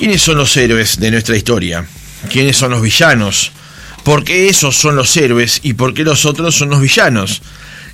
¿Quiénes son los héroes de nuestra historia? ¿Quiénes son los villanos? ¿Por qué esos son los héroes y por qué los otros son los villanos?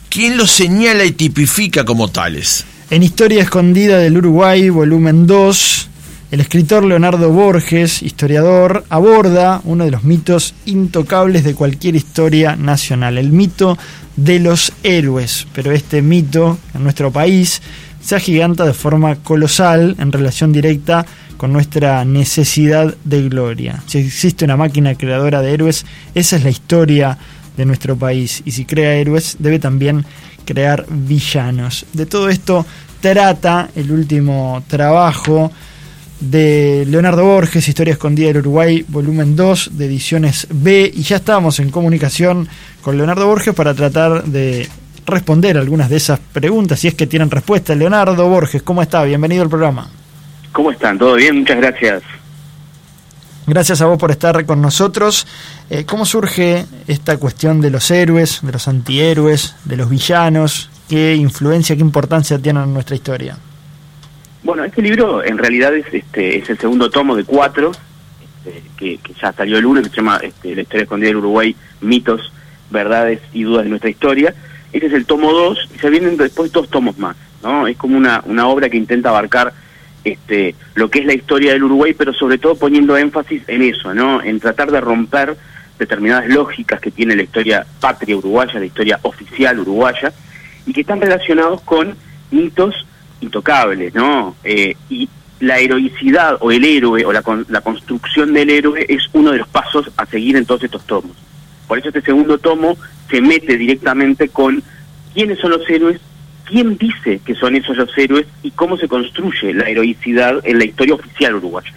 ¿Quién los señala y tipifica como tales? En Historia Escondida del Uruguay, volumen 2, el escritor Leonardo Borges, historiador, aborda uno de los mitos intocables de cualquier historia nacional, el mito de los héroes. Pero este mito en nuestro país se agiganta de forma colosal en relación directa con nuestra necesidad de gloria. Si existe una máquina creadora de héroes, esa es la historia de nuestro país. Y si crea héroes, debe también crear villanos. De todo esto trata el último trabajo de Leonardo Borges, Historia Escondida del Uruguay, volumen 2 de ediciones B. Y ya estamos en comunicación con Leonardo Borges para tratar de responder algunas de esas preguntas, si es que tienen respuesta. Leonardo Borges, ¿cómo está? Bienvenido al programa. ¿Cómo están? ¿Todo bien? Muchas gracias. Gracias a vos por estar con nosotros. Eh, ¿Cómo surge esta cuestión de los héroes, de los antihéroes, de los villanos? ¿Qué influencia, qué importancia tienen en nuestra historia? Bueno, este libro en realidad es, este, es el segundo tomo de cuatro, este, que, ya salió el uno, que se llama este, La historia escondida del Uruguay, mitos, verdades y dudas de nuestra historia. Este es el tomo dos y se vienen después dos tomos más, ¿no? Es como una, una obra que intenta abarcar este, lo que es la historia del Uruguay, pero sobre todo poniendo énfasis en eso, ¿no? En tratar de romper determinadas lógicas que tiene la historia patria uruguaya, la historia oficial uruguaya, y que están relacionados con mitos intocables, ¿no? Eh, y la heroicidad o el héroe o la, la construcción del héroe es uno de los pasos a seguir en todos estos tomos. Por eso este segundo tomo se mete directamente con quiénes son los héroes quién dice que son esos los héroes y cómo se construye la heroicidad en la historia oficial uruguaya.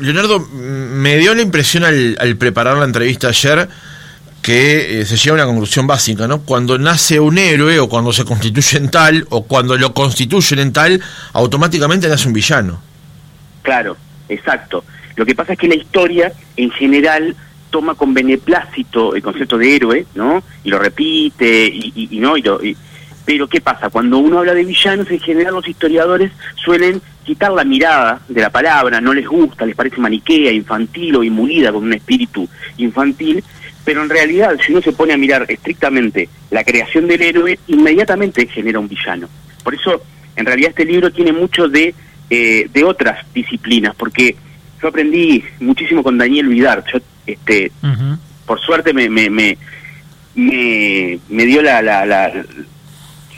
Leonardo, me dio la impresión al, preparar la entrevista ayer que eh, se llega a una conclusión básica, ¿no? Cuando nace un héroe o cuando se constituye en tal o cuando lo constituyen en tal, automáticamente nace un villano. Claro, exacto. Lo que pasa es que la historia en general toma con beneplácito el concepto de héroe, ¿no? Y lo repite y, y, no y, lo, y pero ¿qué pasa? Cuando uno habla de villanos, en general los historiadores suelen quitar la mirada de la palabra, no les gusta, les parece maniquea, infantil o imulida con un espíritu infantil, pero en realidad si uno se pone a mirar estrictamente la creación del héroe, inmediatamente genera un villano. Por eso, en realidad este libro tiene mucho de, eh, de otras disciplinas, porque yo aprendí muchísimo con Daniel Vidar, yo, este, por suerte me, me, me, me, dio la, la, la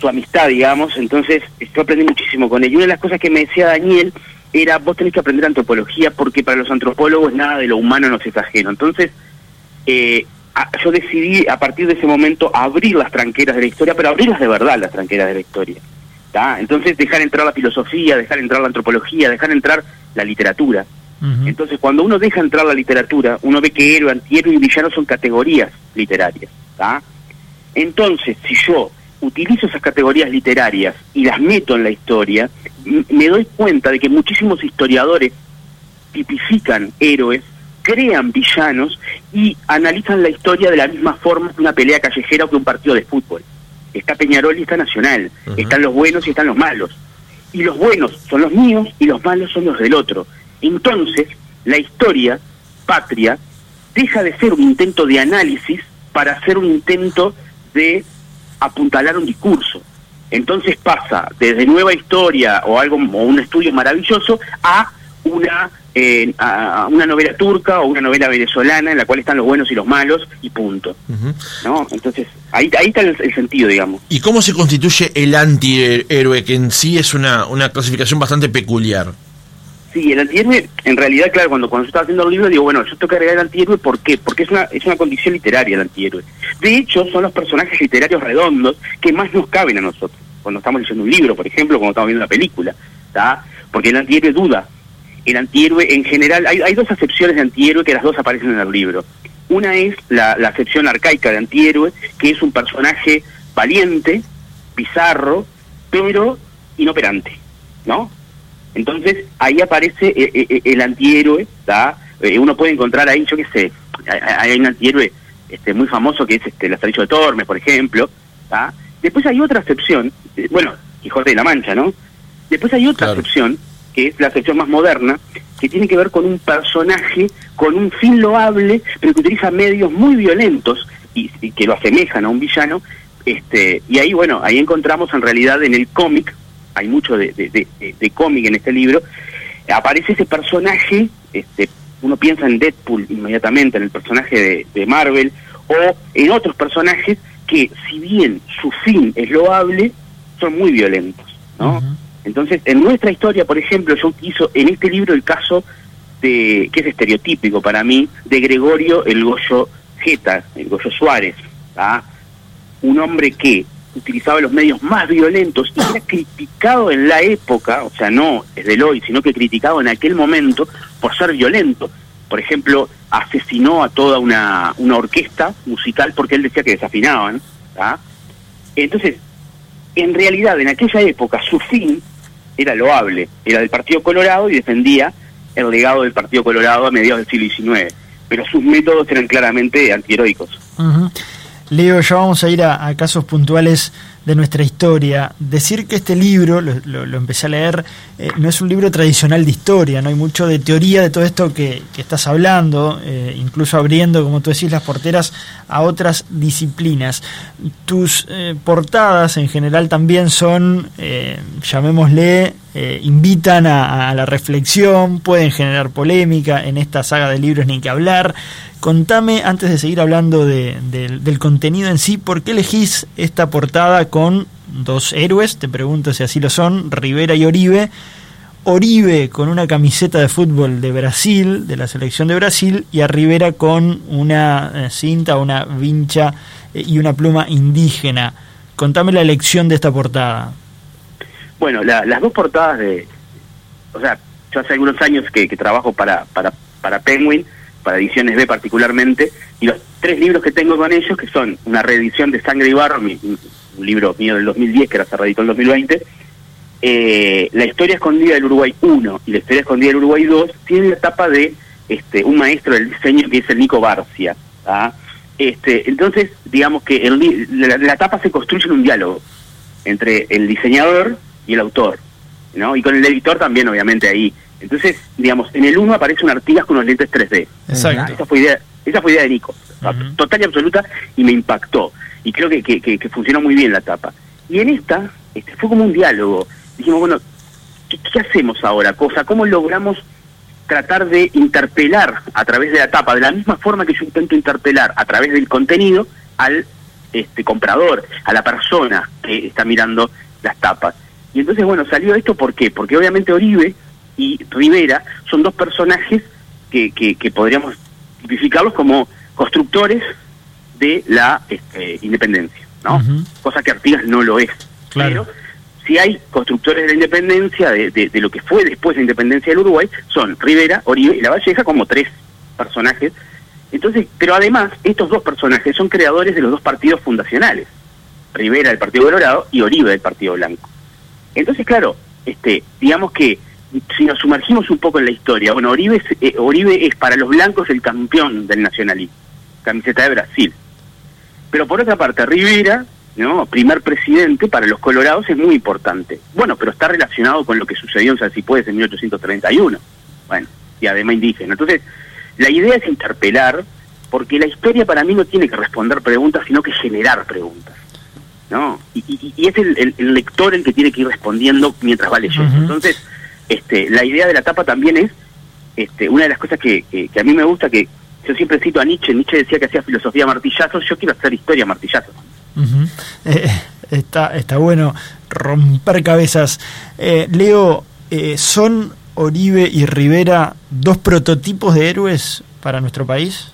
su amistad, digamos, entonces yo aprendí muchísimo con él. Y una de las cosas que me decía Daniel era, vos tenés que aprender antropología porque para los antropólogos nada de lo humano nos es ajeno. Entonces, eh, yo decidí a partir de ese momento abrir las tranqueras de la historia, pero abrirlas de verdad, las tranqueras de la historia. Entonces, dejar entrar la filosofía, dejar entrar la antropología, dejar entrar la literatura. Entonces, cuando uno deja entrar la literatura, uno ve que héroe, antihéroe y villano son categorías literarias. Entonces, si yo utilizo esas categorías literarias y las meto en la historia, me doy cuenta de que muchísimos historiadores tipifican héroes, crean villanos y analizan la historia de la misma forma que una pelea callejera o que un partido de fútbol. Está Peñarol y está Nacional, están los buenos y están los malos. Y los buenos son los míos y los malos son los del otro. Entonces, la historia, patria, deja de ser un intento de análisis para ser un intento de apuntalar un discurso. Entonces pasa desde nueva historia o algo o un estudio maravilloso a una eh, a una novela turca o una novela venezolana en la cual están los buenos y los malos y punto. ¿No? Entonces, ahí, ahí está el, sentido, digamos. ¿Y cómo se constituye el antihéroe, que en sí es una, una clasificación bastante peculiar? Sí, el antihéroe, en realidad, claro, cuando, cuando yo estaba haciendo el libro, digo, bueno, yo tengo que agregar el antihéroe, ¿por qué? Porque es una, es una condición literaria el antihéroe. De hecho, son los personajes literarios redondos que más nos caben a nosotros. Cuando estamos leyendo un libro, por ejemplo, cuando estamos viendo una película, ¿está? Porque el antihéroe duda. El antihéroe, en general, hay, hay dos acepciones de antihéroe que las dos aparecen en el libro. Una es la, la acepción arcaica de antihéroe, que es un personaje valiente, bizarro, pero inoperante, ¿no? Entonces ahí aparece eh, eh, eh, el antihéroe, uno puede encontrar ahí, yo qué sé, hay, un antihéroe este, muy famoso que es este, el Azarillo de Tormes, por ejemplo. Después hay otra excepción, bueno, Quijote de la Mancha, ¿no? Después hay otra excepción que es la sección más moderna, que tiene que ver con un personaje con un fin loable, pero que utiliza medios muy violentos y, que lo asemejan a un villano. Este, y ahí, bueno, ahí encontramos en realidad en el cómic, hay mucho de, de, cómic en este libro, aparece ese personaje, este, uno piensa en Deadpool inmediatamente, en el personaje de, Marvel, o en otros personajes que, si bien su fin es loable, son muy violentos, ¿no? Entonces, en nuestra historia, por ejemplo, yo hizo en este libro el caso de, que es estereotípico para mí, de Gregorio el Goyo Geta, el Goyo Suárez, un hombre que utilizaba los medios más violentos y era criticado en la época, o sea, no desde el hoy, sino que criticado en aquel momento por ser violento. Por ejemplo, asesinó a toda una, una orquesta musical porque él decía que desafinaban. Entonces, en realidad, en aquella época, su fin era loable, era del Partido Colorado y defendía el legado del Partido Colorado a mediados del siglo XIX, pero sus métodos eran claramente antiheroicos. Leo, ya vamos a ir a, casos puntuales de nuestra historia. Decir que este libro, lo, empecé a leer, eh, no es un libro tradicional de historia, no hay mucho de teoría de todo esto que, estás hablando, eh, incluso abriendo, como tú decís, las porteras a otras disciplinas. Tus eh, portadas en general también son, llamémosle, invitan a, la reflexión, pueden generar polémica, en esta saga de libros ni que hablar. Contame, antes de seguir hablando del contenido en sí, ¿por qué elegís esta portada con dos héroes? Te pregunto si así lo son, Rivera y Oribe. Oribe con una camiseta de fútbol de Brasil, de la selección de Brasil, y a Rivera con una eh, cinta, una vincha eh, y una pluma indígena. Contame la elección de esta portada. Bueno, las dos portadas de... O sea, yo hace algunos años que, trabajo para, para, para Penguin, para ediciones B particularmente, y los tres libros que tengo con ellos, que son una reedición de Sangre y Barro, un libro mío del 2010, que ahora se reeditó en 2020, eh, La historia escondida del Uruguay 1 y La historia escondida del Uruguay 2, tienen la etapa de este, un maestro del diseño que es el Nico Barcia. Este, entonces, digamos que el, la, la etapa se construye en un diálogo entre el diseñador y el autor, ¿no? Y con el editor también, obviamente, ahí entonces, digamos, en el 1 aparece un Artigas con unos lentes 3D. Exacto. Esa fue idea, esa fue idea de Nico, total y absoluta, y me impactó. Y creo que, que, funcionó muy bien la tapa. Y en esta, este, fue como un diálogo. Dijimos, bueno, ¿qué, hacemos ahora? Cosa, ¿cómo logramos tratar de interpelar a través de la tapa, de la misma forma que yo intento interpelar a través del contenido al este comprador, a la persona que está mirando las tapas. Y entonces, bueno, salió esto, ¿por qué? Porque obviamente Oribe y Rivera son dos personajes que, que, podríamos tipificarlos como constructores de la este, independencia, ¿no? Cosa que Artigas no lo es. Claro. Pero si hay constructores de la independencia, de, de, lo que fue después de la independencia del Uruguay, son Rivera, Oribe y La Valleja como tres personajes. Entonces, pero además, estos dos personajes son creadores de los dos partidos fundacionales. Rivera del Partido Colorado y Oribe del Partido Blanco. Entonces, claro, este, digamos que si nos sumergimos un poco en la historia, bueno, Oribe es, eh, Oribe es para los blancos el campeón del nacionalismo, camiseta de Brasil. Pero por otra parte, Rivera, ¿no? primer presidente, para los colorados es muy importante. Bueno, pero está relacionado con lo que sucedió en San Cipuedes en 1831. Bueno, y además indígena. Entonces, la idea es interpelar, porque la historia para mí no tiene que responder preguntas, sino que generar preguntas. ¿No? Y, es el, lector el que tiene que ir respondiendo mientras va leyendo. Entonces, este, la idea de la tapa también es, este, una de las cosas que, que, a mí me gusta, que yo siempre cito a Nietzsche, Nietzsche decía que hacía filosofía martillazos, yo quiero hacer historia martillazos. Eh, está, está bueno romper cabezas. Eh, Leo, eh, ¿son Oribe y Rivera dos prototipos de héroes para nuestro país?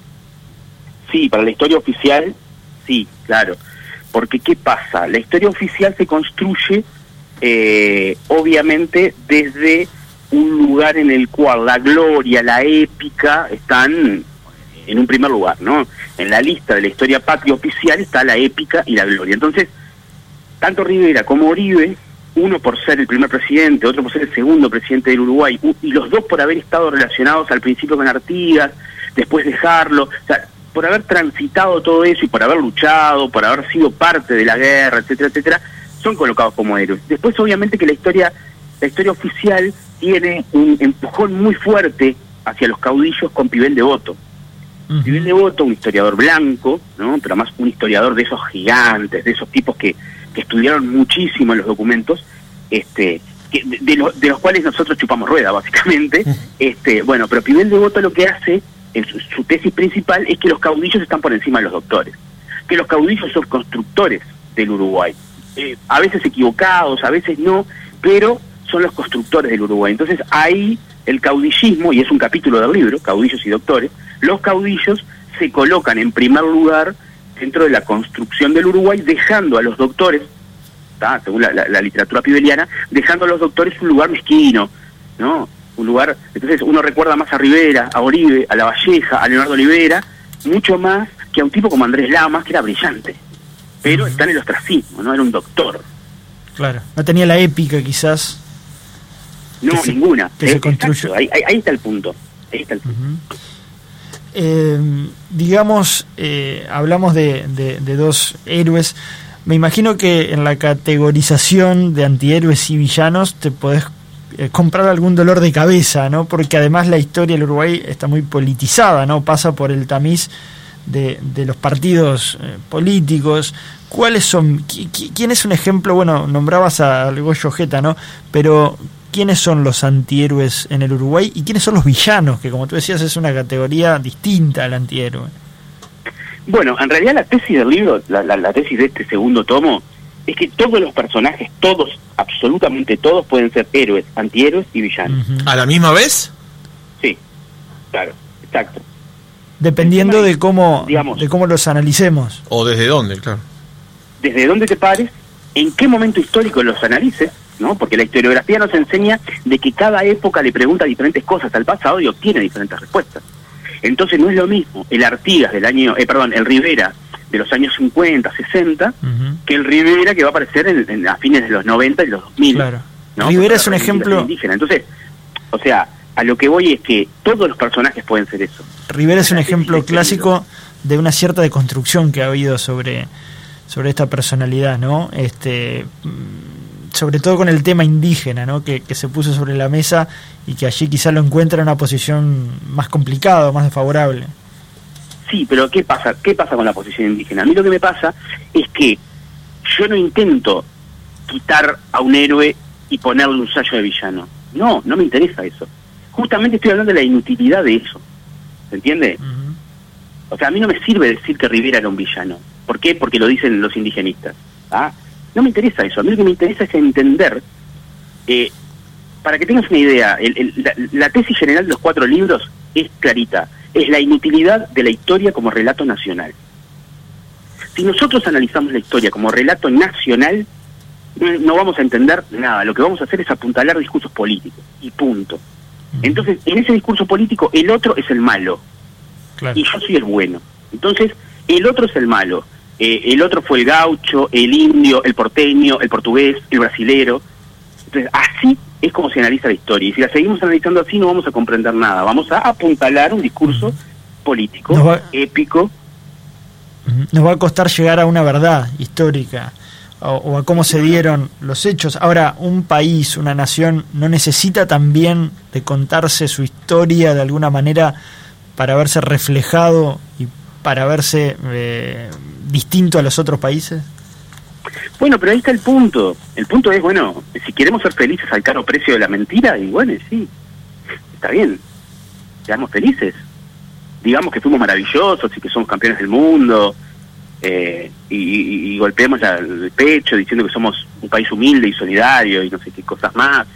Sí, para la historia oficial, sí, claro. Porque ¿qué pasa? La historia oficial se construye eh, obviamente desde un lugar en el cual la gloria, la épica están en un primer lugar, ¿no? En la lista de la historia patria oficial está la épica y la gloria. Entonces, tanto Rivera como Oribe, uno por ser el primer presidente, otro por ser el segundo presidente del Uruguay, y los dos por haber estado relacionados al principio con Artigas, después dejarlo, o sea, por haber transitado todo eso y por haber luchado, por haber sido parte de la guerra, etcétera, etcétera, son colocados como héroes. Después, obviamente, que la historia, la historia oficial tiene un empujón muy fuerte hacia los caudillos con Pibel Devoto. Ujú. Pibel Devoto, un historiador blanco, ¿no? pero además un historiador de esos gigantes, de esos tipos que, que estudiaron muchísimo en los documentos, este, que- de, de lo- de los cuales nosotros chupamos rueda, básicamente. este, bueno, pero Pibel Devoto lo que hace, en su, su tesis principal, es que los caudillos están por encima de los doctores, que los caudillos son constructores del Uruguay. Eh, a veces equivocados, a veces no, pero son los constructores del Uruguay. Entonces ahí el caudillismo, y es un capítulo del libro, Caudillos y Doctores, los caudillos se colocan en primer lugar dentro de la construcción del Uruguay, dejando a los doctores, según la, la- la literatura pibeliana, dejando a los doctores un lugar mezquino, ¿no? Un lugar, entonces uno recuerda más a Rivera, a Oribe, a La Valleja, a Leonardo Olivera, mucho más que a un tipo como Andrés Lamas, que era brillante, pero está en el ostracismo, ¿no? Era un doctor. Claro. No tenía la épica, quizás. No, Que se- ninguna. que se Eh, construyó. Ahí, ahí- ahí está el punto. Ahí está el punto. Eh, digamos, eh, hablamos de, de- de dos héroes. Me imagino que en la categorización de antihéroes y villanos te podés comprar algún dolor de cabeza, ¿no? Porque además la historia del Uruguay está muy politizada, ¿no? Pasa por el tamiz de, de los partidos eh, políticos. ¿Cuáles son? qui- qui- ¿Quién es un ejemplo? Bueno, nombrabas a Goyo Jeta, ¿no? Pero quiénes son los antihéroes en el Uruguay y quiénes son los villanos, que como tú decías es una categoría distinta al antihéroe. Bueno, en realidad la tesis del libro, la- la tesis de este segundo tomo, es que todos los personajes, todos, absolutamente todos, pueden ser héroes, antihéroes y villanos. ¿A la misma vez? Sí, claro, exacto. Dependiendo de cómo, digamos- de cómo los analicemos. ¿O desde dónde? Claro. Desde dónde te pares, en qué momento histórico los analices, ¿no? Porque la historiografía nos enseña de que cada época le pregunta diferentes cosas al pasado y obtiene diferentes respuestas. Entonces no es lo mismo el Artigas del año, eh, perdón, el Rivera de los años 50, 60, Ujú. que el Rivera que va a aparecer en, en- a fines de los 90 y los 2000. Claro. ¿no? Rivera es un ejemplo. indígena. Entonces, o sea, a lo que voy es que todos los personajes pueden ser eso. Rivera es un ejemplo clásico de una cierta deconstrucción que ha habido sobre, sobre esta personalidad, ¿no? Este, mm, sobre todo con el tema indígena, ¿no? Que, que se puso sobre la mesa y que allí quizá lo encuentra en una posición más complicada, más desfavorable. Sí, pero ¿qué pasa? ¿Qué pasa con la posición indígena? A mí lo que me pasa es que yo no intento quitar a un héroe y ponerle un sallo de villano. No, no me interesa eso. Justamente estoy hablando de la inutilidad de eso. ¿Se entiende? O sea, a mí no me sirve decir que Rivera era un villano. ¿Por qué? Porque lo dicen los indigenistas. ¿ah? No me interesa eso. A mí lo que me interesa es entender, eh, para que tengas una idea, el- el- la, la tesis general de los cuatro libros es clarita. Es la inutilidad de la historia como relato nacional. Si nosotros analizamos la historia como relato nacional, no, vamos a entender nada. Lo que vamos a hacer es apuntalar discursos políticos. Y punto. Entonces, en ese discurso político, el otro es el malo Claro. y yo soy el bueno. Entonces, el otro es el malo. Eh, el otro fue el gaucho, el indio, el porteño, el portugués, el brasilero. Entonces, así es como se analiza la historia. Y si la seguimos analizando así, no vamos a comprender nada. Vamos a apuntalar un discurso político, va- épico. Nos va a costar llegar a una verdad histórica o, o a cómo se dieron los hechos. Ahora, un país, una nación, no necesita también de contarse su historia de alguna manera para verse reflejado y para verse eh, distinto a los otros países. Bueno, pero ahí está el punto. El punto es, bueno, si queremos ser felices al caro precio de la mentira, y bueno, sí, está bien, seamos felices. Digamos que fuimos maravillosos y que somos campeones del mundo, eh, y, y- y golpeemos la- el pecho diciendo que somos un país humilde y solidario y no sé qué cosas más.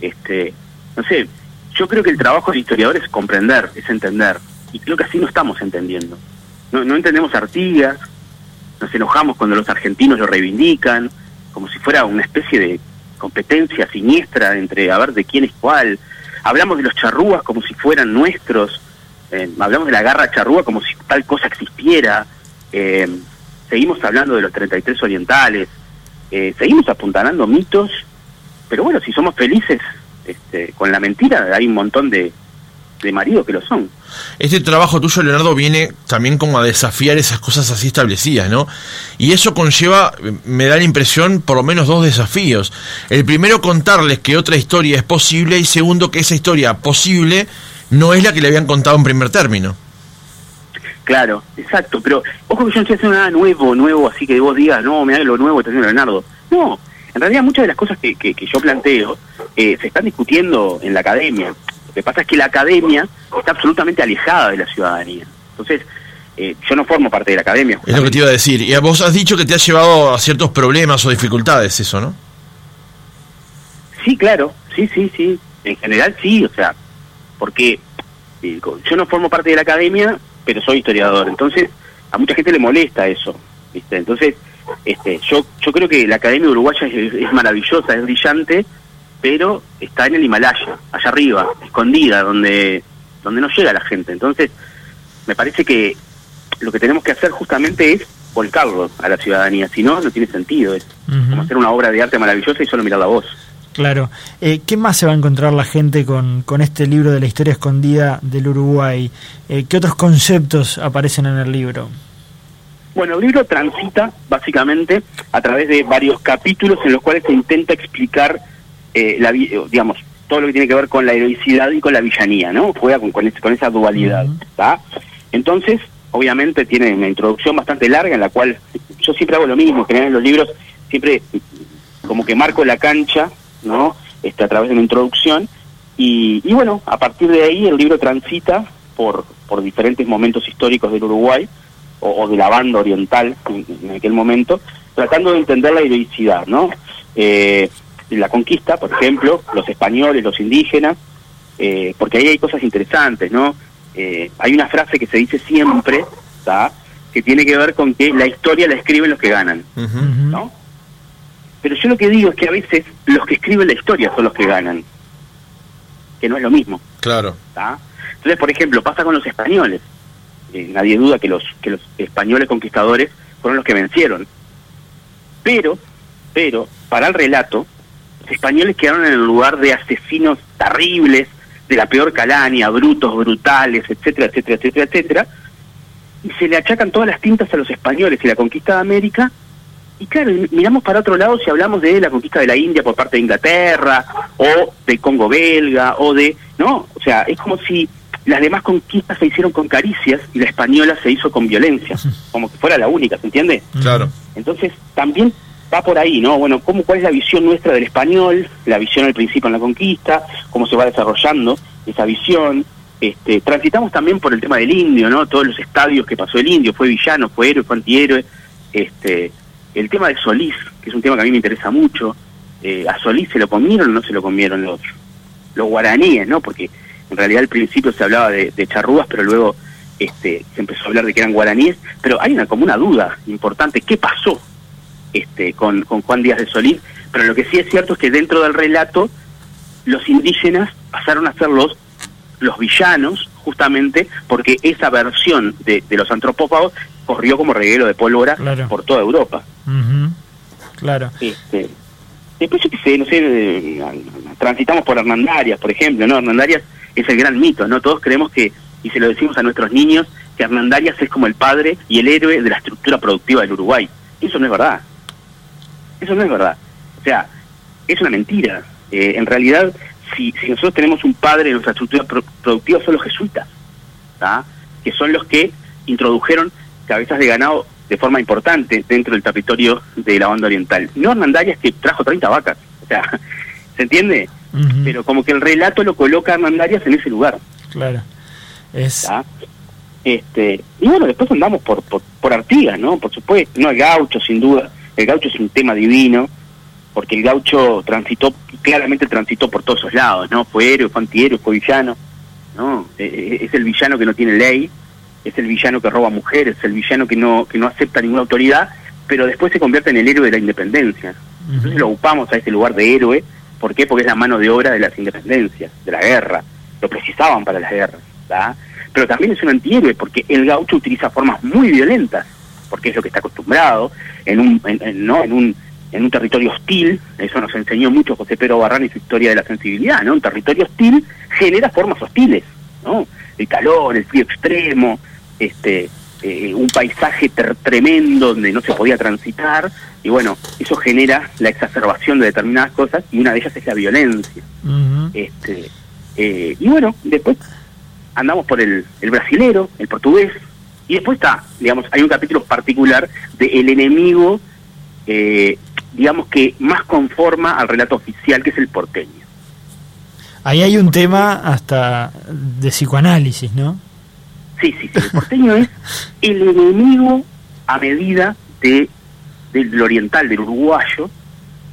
Este, no sé, yo creo que el trabajo del historiador es comprender, es entender, y creo que así no estamos entendiendo. No, no entendemos Artigas, nos enojamos cuando los argentinos lo reivindican, como si fuera una especie de competencia siniestra entre a ver de quién es cuál. Hablamos de los charrúas como si fueran nuestros, eh, hablamos de la garra charrúa como si tal cosa existiera, eh, seguimos hablando de los 33 orientales, eh, seguimos apuntalando mitos, pero bueno, si somos felices este, con la mentira, hay un montón de, de maridos que lo son. Este trabajo tuyo, Leonardo, viene también como a desafiar esas cosas así establecidas, ¿no? Y eso conlleva, me da la impresión, por lo menos dos desafíos. El primero, contarles que otra historia es posible y segundo, que esa historia posible no es la que le habían contado en primer término. Claro, exacto, pero ojo que yo no estoy haciendo nada nuevo, nuevo, así que vos digas, no, me da lo nuevo está haciendo Leonardo. No, en realidad muchas de las cosas que, que, yo planteo eh, se están discutiendo en la academia. Lo que pasa es que la academia está absolutamente alejada de la ciudadanía. Entonces, eh, yo no formo parte de la academia. Es lo que te iba a decir. Y vos has dicho que te ha llevado a ciertos problemas o dificultades eso, ¿no? Sí, claro, sí, sí, sí. En general sí, o sea, porque eh, yo no formo parte de la academia, pero soy historiador. Entonces, a mucha gente le molesta eso. ¿viste? Entonces, este, yo, yo creo que la Academia Uruguaya es, maravillosa, es brillante, pero está en el Himalaya, allá arriba, escondida, donde, donde no llega la gente. Entonces, me parece que lo que tenemos que hacer justamente es volcarlo a la ciudadanía, si no, no tiene sentido. Es como hacer una obra de arte maravillosa y solo mirar la voz. Claro. Eh, ¿Qué más se va a encontrar la gente con, con este libro de la historia escondida del Uruguay? Eh, ¿Qué otros conceptos aparecen en el libro? Bueno, el libro transita básicamente a través de varios capítulos en los cuales se intenta explicar, eh, la, digamos, todo lo que tiene que ver con la heroicidad y con la villanía, ¿no? Juega con, con, con esa dualidad, ¿está? Entonces, obviamente tiene una introducción bastante larga en la cual yo siempre hago lo mismo, que en los libros siempre como que marco la cancha ¿no? Este, a través de una introducción. Y, bueno, a partir de ahí el libro transita por, por diferentes momentos históricos del Uruguay, o, de la banda oriental en, aquel momento, tratando de entender la heroicidad, ¿no? Eh, la conquista, por ejemplo, los españoles, los indígenas, eh, porque ahí hay cosas interesantes, ¿no? Eh, hay una frase que se dice siempre, que tiene que ver con que la historia la escriben los que ganan, ¿no? Pero yo lo que digo es que a veces los que escriben la historia son los que ganan, que no es lo mismo. Claro. Entonces, por ejemplo, pasa con los españoles. Eh, nadie duda que los, que los españoles conquistadores fueron los que vencieron. Pero, pero, para el relato, los españoles quedaron en el lugar de asesinos terribles, de la peor calaña, brutos, brutales, etcétera, etcétera, etcétera, etcétera. Y se le achacan todas las tintas a los españoles y la conquista de América y claro, miramos para otro lado si hablamos de la conquista de la India por parte de Inglaterra, o de Congo belga, o de... ¿No? O sea, es como si las demás conquistas se hicieron con caricias y la española se hizo con violencia, como que fuera la única, ¿se entiende? Claro. Entonces, también va por ahí, ¿no? Bueno, ¿cómo, ¿cuál es la visión nuestra del español? La visión al principio en la conquista, cómo se va desarrollando esa visión. Este, transitamos también por el tema del indio, ¿no? Todos los estadios que pasó el indio, fue villano, fue héroe, fue antihéroe. Este, el tema de Solís, que es un tema que a mí me interesa mucho, eh, ¿a Solís se lo comieron o no se lo comieron los, los guaraníes, no? Porque en realidad al principio se hablaba de, charrúas, pero luego este, se empezó a hablar de que eran guaraníes, pero hay una como una duda importante, ¿qué pasó este, con, con Juan Díaz de Solís? Pero lo que sí es cierto es que dentro del relato los indígenas pasaron a ser los, los villanos justamente porque esa versión de, de los antropófagos corrió como reguero de pólvora por toda Europa. Claro. Este, después yo qué sé, no sé, eh, transitamos por Hernandarias, por ejemplo, ¿no? Hernandarias es el gran mito, ¿no? Todos creemos que, y se lo decimos a nuestros niños, que Hernandarias es como el padre y el héroe de la estructura productiva del Uruguay. Eso no es verdad. Eso no es verdad. O sea, es una mentira. Eh, en realidad, si, si nosotros tenemos un padre en nuestra estructura productiva, son los jesuitas, que son los que introdujeron cabezas de ganado de forma importante dentro del territorio de la banda oriental. No Hernandarias que trajo 30 vacas, o sea, ¿se entiende? Pero como que el relato lo coloca a Hernandarias en ese lugar. Claro. Es... Este, y bueno, después andamos por, por, por Artigas, ¿no? Por supuesto, no el gaucho, sin duda. El gaucho es un tema divino, porque el gaucho transitó, claramente transitó por todos esos lados, ¿no? Fue héroe, fue antihéroe, fue villano, ¿no? E, e, es el villano que no tiene ley, es el villano que roba mujeres, el villano que no, que no acepta ninguna autoridad, pero después se convierte en el héroe de la independencia. Entonces lo ocupamos a ese lugar de héroe, ¿por qué? Porque es la mano de obra de las independencias, de la guerra, lo precisaban para las guerras, Pero también es un antihéroe porque el gaucho utiliza formas muy violentas, porque es lo que está acostumbrado en un, ¿no? en un en un territorio hostil, eso nos enseñó mucho José Pedro Barrán y su historia de la sensibilidad, ¿no? Un territorio hostil genera formas hostiles, ¿no? El calor, el frío extremo, este, eh, un paisaje tremendo donde no se podía transitar, y bueno, eso genera la exacerbación de determinadas cosas, y una de ellas es la violencia. este, eh, y bueno, después andamos por el, el brasilero, el portugués, y después está, digamos, hay un capítulo particular de el enemigo, eh, digamos que más conforma al relato oficial, que es el porteño. Ahí hay un tema hasta de psicoanálisis, ¿no? Sí, sí, sí. El porteño es el enemigo a medida de del oriental, del uruguayo,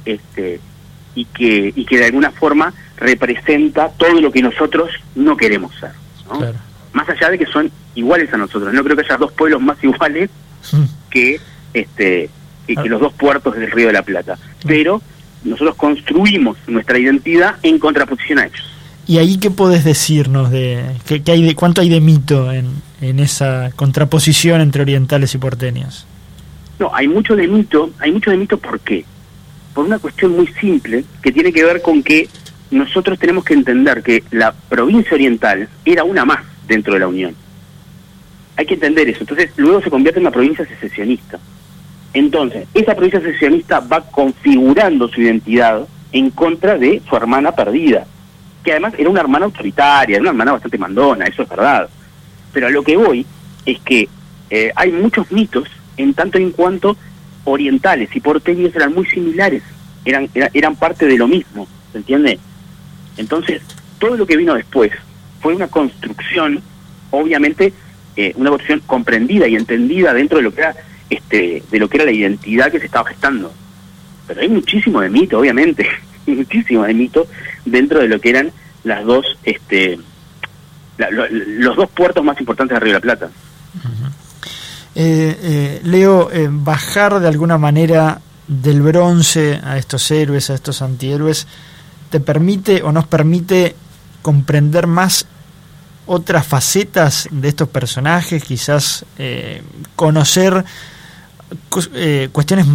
este, y que, y que de alguna forma representa todo lo que nosotros no queremos ser. Más allá de que son iguales a nosotros. No creo que haya dos pueblos más iguales que este que, ah. los dos puertos del Río de la Plata. Mm. Pero nosotros construimos nuestra identidad en contraposición a ellos. ¿Y ahí qué podés decirnos de, qué, hay de cuánto hay de mito en, en esa contraposición entre orientales y porteños? No, hay mucho de mito, hay mucho de mito ¿por qué? Por una cuestión muy simple que tiene que ver con que nosotros tenemos que entender que la provincia oriental era una más dentro de la Unión. Hay que entender eso. Entonces, luego se convierte en una provincia secesionista. Entonces, esa provincia secesionista va configurando su identidad en contra de su hermana perdida, que además era una hermana autoritaria, era una hermana bastante mandona, eso es verdad. Pero a lo que voy es que eh, hay muchos mitos en tanto en cuanto orientales y porteños eran muy similares, eran, eran parte de lo mismo, ¿se entiende? Entonces, todo lo que vino después fue una construcción, obviamente, eh, una construcción comprendida y entendida dentro de lo que era este, de lo que era la identidad que se estaba gestando. Pero hay muchísimo de mito, obviamente, muchísimo de mito dentro de lo que eran las dos, este, los dos puertos más importantes de Río de la Plata. Eh, eh, Leo, bajar de alguna manera del bronce a estos héroes, a estos antihéroes, te permite o nos permite comprender más otras facetas de estos personajes, quizás eh, conocer eh, cuestiones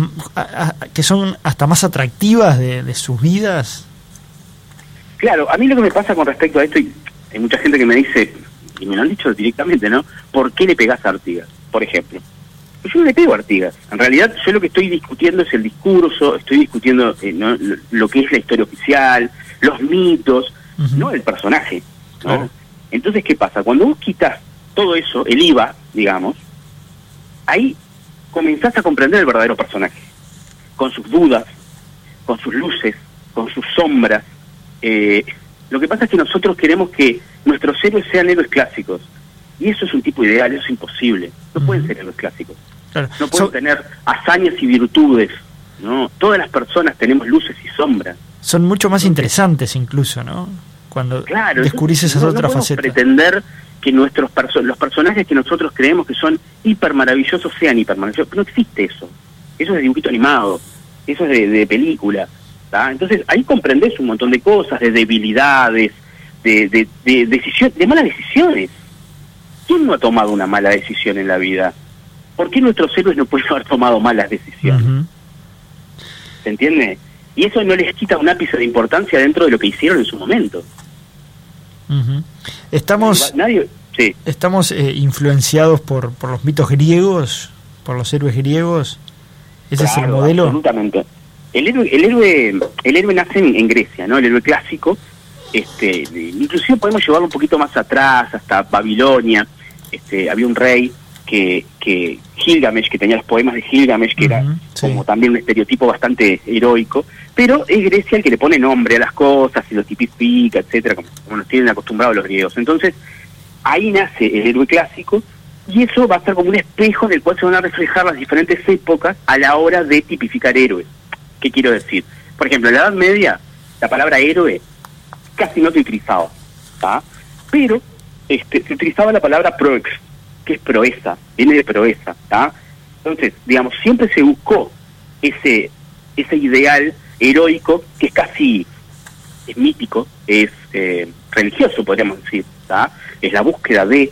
que son hasta más atractivas de, sus vidas? Claro, a mí lo que me pasa con respecto a esto, y hay mucha gente que me dice, y me lo han dicho directamente, ¿no? ¿Por qué le pegas a Artigas, por ejemplo? Pues yo no le pego a Artigas. En realidad, yo lo que estoy discutiendo es el discurso, estoy discutiendo eh, lo, que es la historia oficial, los mitos, no el personaje. Entonces, ¿qué pasa? Cuando vos quitas todo eso, el IVA, digamos, ahí comenzás a comprender el verdadero personaje, con sus dudas, con sus luces, con sus sombras. Eh, lo que pasa es que nosotros queremos que nuestros héroes sean héroes clásicos, y eso es un tipo ideal, eso es imposible. No pueden ser héroes clásicos. No pueden tener hazañas y virtudes. ¿no? Todas las personas tenemos luces y sombras. Son mucho más interesantes incluso, ¿no? Cuando descubrís esas otras facetas. pretender que nuestros los personajes que nosotros creemos que son hiper maravillosos sean hiper maravillosos. No existe eso. Eso es de dibujito animado. Eso es de, película. Entonces ahí comprendes un montón de cosas, de debilidades, de, de, de, de malas decisiones. ¿Quién no ha tomado una mala decisión en la vida? ¿Por qué nuestros héroes no pueden haber tomado malas decisiones? ¿Se entiende? Y eso no les quita un ápice de importancia dentro de lo que hicieron en su momento. Estamos, Nadie, sí. estamos eh, influenciados por, por los mitos griegos, por los héroes griegos. ¿Ese es el modelo? Absolutamente. El héroe, el héroe, el héroe nace en, Grecia, ¿no? El héroe clásico. Este, inclusive podemos llevarlo un poquito más atrás, hasta Babilonia. Este, había un rey que, que Gilgamesh, que tenía los poemas de Gilgamesh, que era como también un estereotipo bastante heroico, pero es Grecia el que le pone nombre a las cosas y lo tipifica, etcétera, como, nos tienen acostumbrados los griegos. Entonces, ahí nace el héroe clásico y eso va a ser como un espejo en el cual se van a reflejar las diferentes épocas a la hora de tipificar héroes. ¿Qué quiero decir? Por ejemplo, en la Edad Media, la palabra héroe casi no se utilizaba, pero este, se utilizaba la palabra proex, que es proeza, viene de proeza, ¿está? Entonces, digamos, siempre se buscó ese, ese ideal heroico que es casi es mítico, es eh, religioso, podríamos decir, ¿está? Es la búsqueda de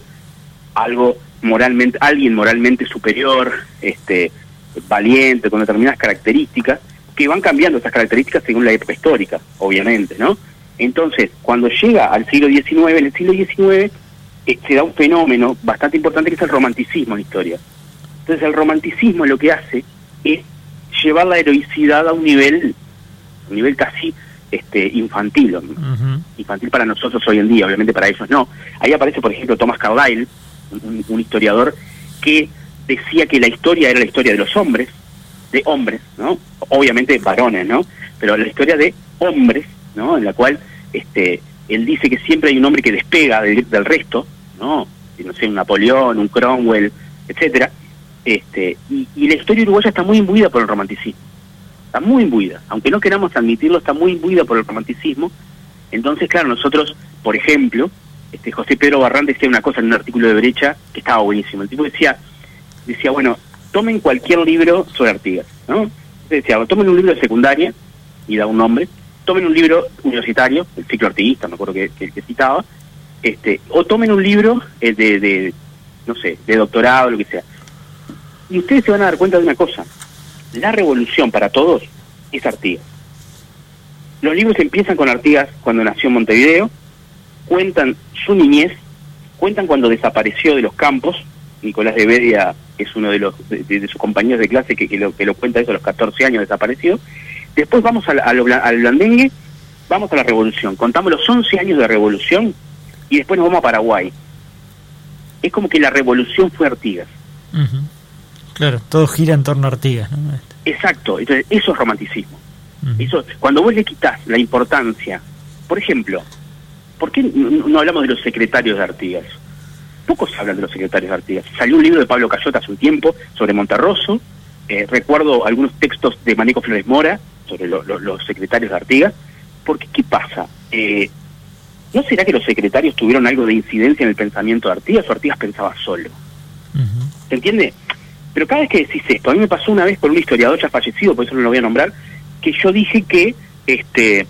algo moralmente, alguien moralmente superior, este, valiente, con determinadas características, que van cambiando esas características según la época histórica, obviamente, ¿no? Entonces, cuando llega al siglo XIX, en el siglo XIX se da un fenómeno bastante importante que es el romanticismo en la historia. Entonces el romanticismo lo que hace es llevar la heroicidad a un nivel, un nivel casi este, infantil, infantil para nosotros hoy en día, obviamente para ellos no. Ahí aparece, por ejemplo, Thomas Carlyle, un, historiador que decía que la historia era la historia de los hombres, de hombres, ¿no? Obviamente varones, ¿no? Pero la historia de hombres, ¿no? En la cual este, él dice que siempre hay un hombre que despega del, resto, ¿no? No sé, un Napoleón, un Cromwell, etcétera. Este, y, la historia uruguaya está muy imbuida por el romanticismo está muy imbuida, aunque no queramos admitirlo, está muy imbuida por el romanticismo. Entonces, claro, nosotros, por ejemplo, este José Pedro Barrán decía una cosa en un artículo de derecha que estaba buenísimo. El tipo decía, decía, bueno, tomen cualquier libro sobre Artigas, ¿no? Decía, tomen un libro de secundaria, y da un nombre, tomen un libro universitario, el ciclo artiguista, me acuerdo que, que, citaba, este, o tomen un libro eh, de, de, no sé, de doctorado, lo que sea. Y ustedes se van a dar cuenta de una cosa, la revolución para todos es Artigas. Los libros empiezan con Artigas cuando nació en Montevideo, cuentan su niñez, cuentan cuando desapareció de los campos, Nicolás de Bedia es uno de, los, de, sus compañeros de clase que, lo, que lo cuenta eso a los 14 años desapareció. Después vamos al, al, blandengue, vamos a la revolución, contamos los 11 años de revolución y después nos vamos a Paraguay. Es como que la revolución fue Artigas. Claro, todo gira en torno a Artigas. ¿no? Exacto, entonces eso es romanticismo. eso, cuando vos le quitas la importancia, por ejemplo, ¿por qué no, hablamos de los secretarios de Artigas? Pocos hablan de los secretarios de Artigas. Salió un libro de Pablo Cayota hace un tiempo sobre Monterroso, eh, recuerdo algunos textos de Maneco Flores Mora sobre los secretarios de Artigas, porque ¿qué pasa? Eh, ¿No será que los secretarios tuvieron algo de incidencia en el pensamiento de Artigas o Artigas pensaba solo? ¿Se entiende? Pero cada vez que decís esto, a mí me pasó una vez con un historiador ya fallecido, por eso no lo voy a nombrar, que yo dije que este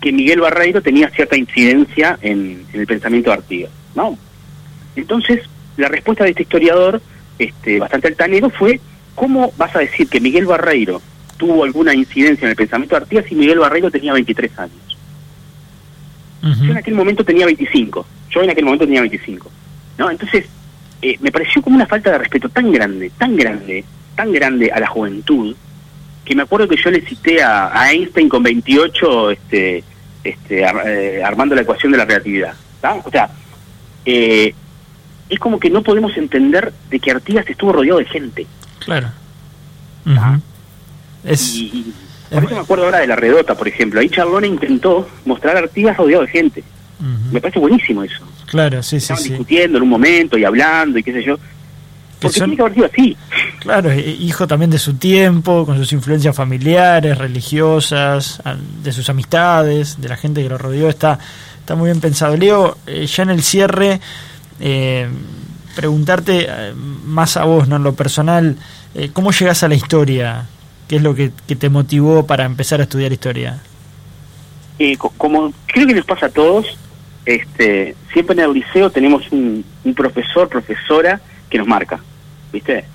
que Miguel Barreiro tenía cierta incidencia en, el pensamiento de Artigas, ¿no? Entonces, la respuesta de este historiador, este, bastante altanero, fue ¿cómo vas a decir que Miguel Barreiro tuvo alguna incidencia en el pensamiento de Artigas si Miguel Barreiro tenía 23 años? Yo en aquel momento tenía 25, yo en aquel momento tenía 25, ¿no? Entonces, eh, me pareció como una falta de respeto tan grande, tan grande, tan grande a la juventud, que me acuerdo que yo le cité a, Einstein con 28 este, este, eh, armando la ecuación de la relatividad. O sea, eh, es como que no podemos entender de que Artigas estuvo rodeado de gente. Claro. es... Y, por eso me acuerdo ahora de la redota, por ejemplo. Ahí Charlone intentó mostrar a Artigas rodeado de gente. Me parece buenísimo eso. Claro, sí, sí. Estaban discutiendo en un momento y hablando y qué sé yo. Porque tiene que haber sido así. Claro, hijo también de su tiempo, con sus influencias familiares, religiosas, de sus amistades, de la gente que lo rodeó. Está, está muy bien pensado. Leo, eh, ya en el cierre, eh, preguntarte eh, más a vos, ¿no? En lo personal, ¿cómo llegas a la historia? ¿Qué es lo que, que te motivó para empezar a estudiar historia? como creo que les pasa a todos, este, siempre en el liceo tenemos un, profesor, profesora que nos marca, ¿viste?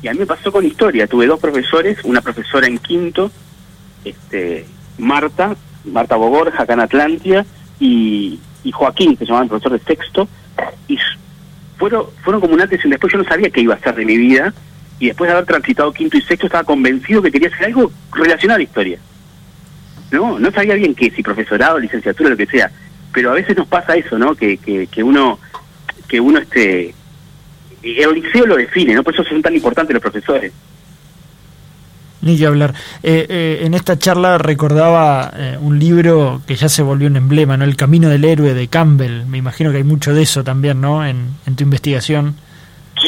Y a mí me pasó con historia, tuve dos profesores, una profesora en quinto, este, Marta, Marta Bogorja, acá en Atlantia, y, Joaquín, que se llamaba el profesor de sexto, y fueron, fueron como un antes y después, yo no sabía qué iba a hacer de mi vida, y después de haber transitado quinto y sexto estaba convencido que quería hacer algo relacionado a la historia. No, no sabía bien qué, si profesorado, licenciatura, lo que sea pero a veces nos pasa eso, ¿no? Que, que, uno, que uno este, el liceo lo define, ¿no? Por eso son tan importantes los profesores. Ni que hablar. Eh, eh, en esta charla recordaba eh, un libro que ya se volvió un emblema, ¿no? El Camino del Héroe de Campbell. Me imagino que hay mucho de eso también, ¿no? En, en tu investigación.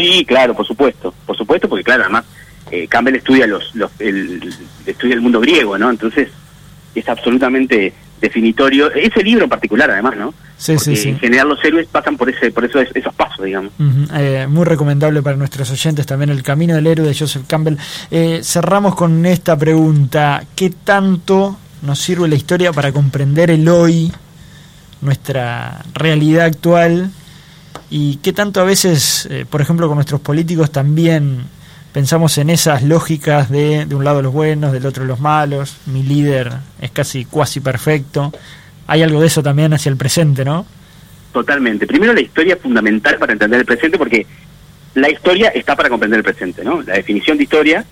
Sí, claro, por supuesto. Por supuesto, porque claro, además Campbell estudia los, los el, estudia el mundo griego, ¿no? Entonces es absolutamente definitorio, ese libro en particular además, ¿no? Sí, sí, sí. En general los héroes pasan por ese, por eso esos pasos, digamos. Eh, muy recomendable para nuestros oyentes también El Camino del Héroe de Joseph Campbell. Eh, cerramos con esta pregunta, ¿qué tanto nos sirve la historia para comprender el hoy, nuestra realidad actual? ¿Y qué tanto a veces, eh, por ejemplo, con nuestros políticos también pensamos en esas lógicas de de un lado los buenos, del otro los malos, mi líder es casi cuasi perfecto. Hay algo de eso también hacia el presente, ¿no? totalmente. Primero la historia es fundamental para entender el presente porque la historia está para comprender el presente, ¿no? La definición de historia,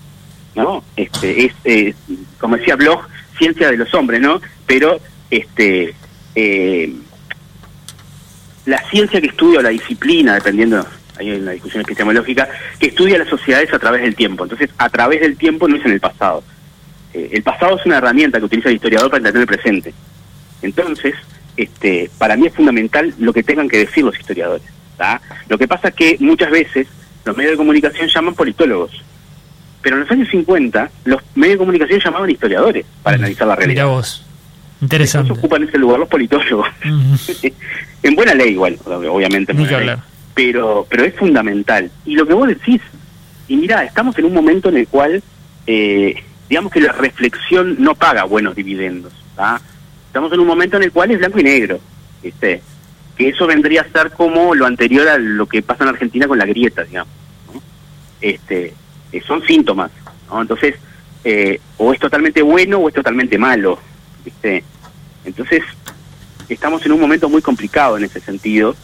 ¿no? Este, es, eh, como decía Bloch, ciencia de los hombres, ¿no? Pero este eh, la ciencia que estudia o la disciplina, dependiendo, hay una discusión epistemológica, que estudia las sociedades a través del tiempo. Entonces, a través del tiempo no es en el pasado. Eh, el pasado es una herramienta que utiliza el historiador para entender el presente. Entonces, este, para mí es fundamental lo que tengan que decir los historiadores. Lo que pasa es que muchas veces los medios de comunicación llaman politólogos, pero en los años 50 los medios de comunicación llamaban historiadores para mm, analizar la realidad. Mira vos. Interesante. ocupan ese lugar los politólogos. en buena ley igual, obviamente. Pero, pero es fundamental. Y lo que vos decís, y mira, estamos en un momento en el cual, eh, digamos que la reflexión no paga buenos dividendos. Estamos en un momento en el cual es blanco y negro. ¿viste? Que eso vendría a ser como lo anterior a lo que pasa en Argentina con la grieta, digamos. Este, eh, son síntomas. Entonces, eh, o es totalmente bueno o es totalmente malo. ¿Viste? Entonces, estamos en un momento muy complicado en ese sentido.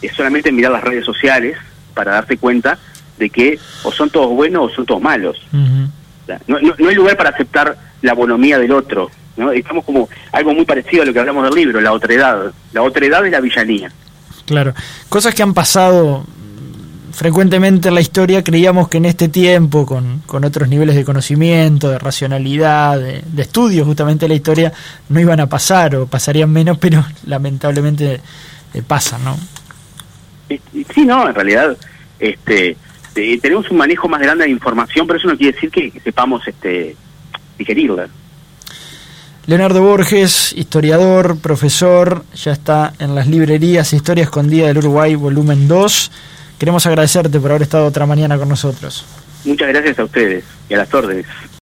Es solamente mirar las redes sociales para darte cuenta de que o son todos buenos o son todos malos. no, no, hay lugar para aceptar la bonomía del otro. ¿no? Estamos como algo muy parecido a lo que hablamos del libro, la otredad. La otredad es la villanía. Claro, cosas que han pasado frecuentemente en la historia creíamos que en este tiempo, con, con otros niveles de conocimiento, de racionalidad, de, estudio justamente de la historia, no iban a pasar o pasarían menos, pero lamentablemente eh, pasan, ¿no? Sí, no, en realidad este, eh, tenemos un manejo más grande de información, pero eso no quiere decir que, sepamos este, digerirla. Leonardo Borges, historiador, profesor, ya está en las librerías Historia Escondida del Uruguay, volumen 2. Queremos agradecerte por haber estado otra mañana con nosotros. Muchas gracias a ustedes y a las órdenes.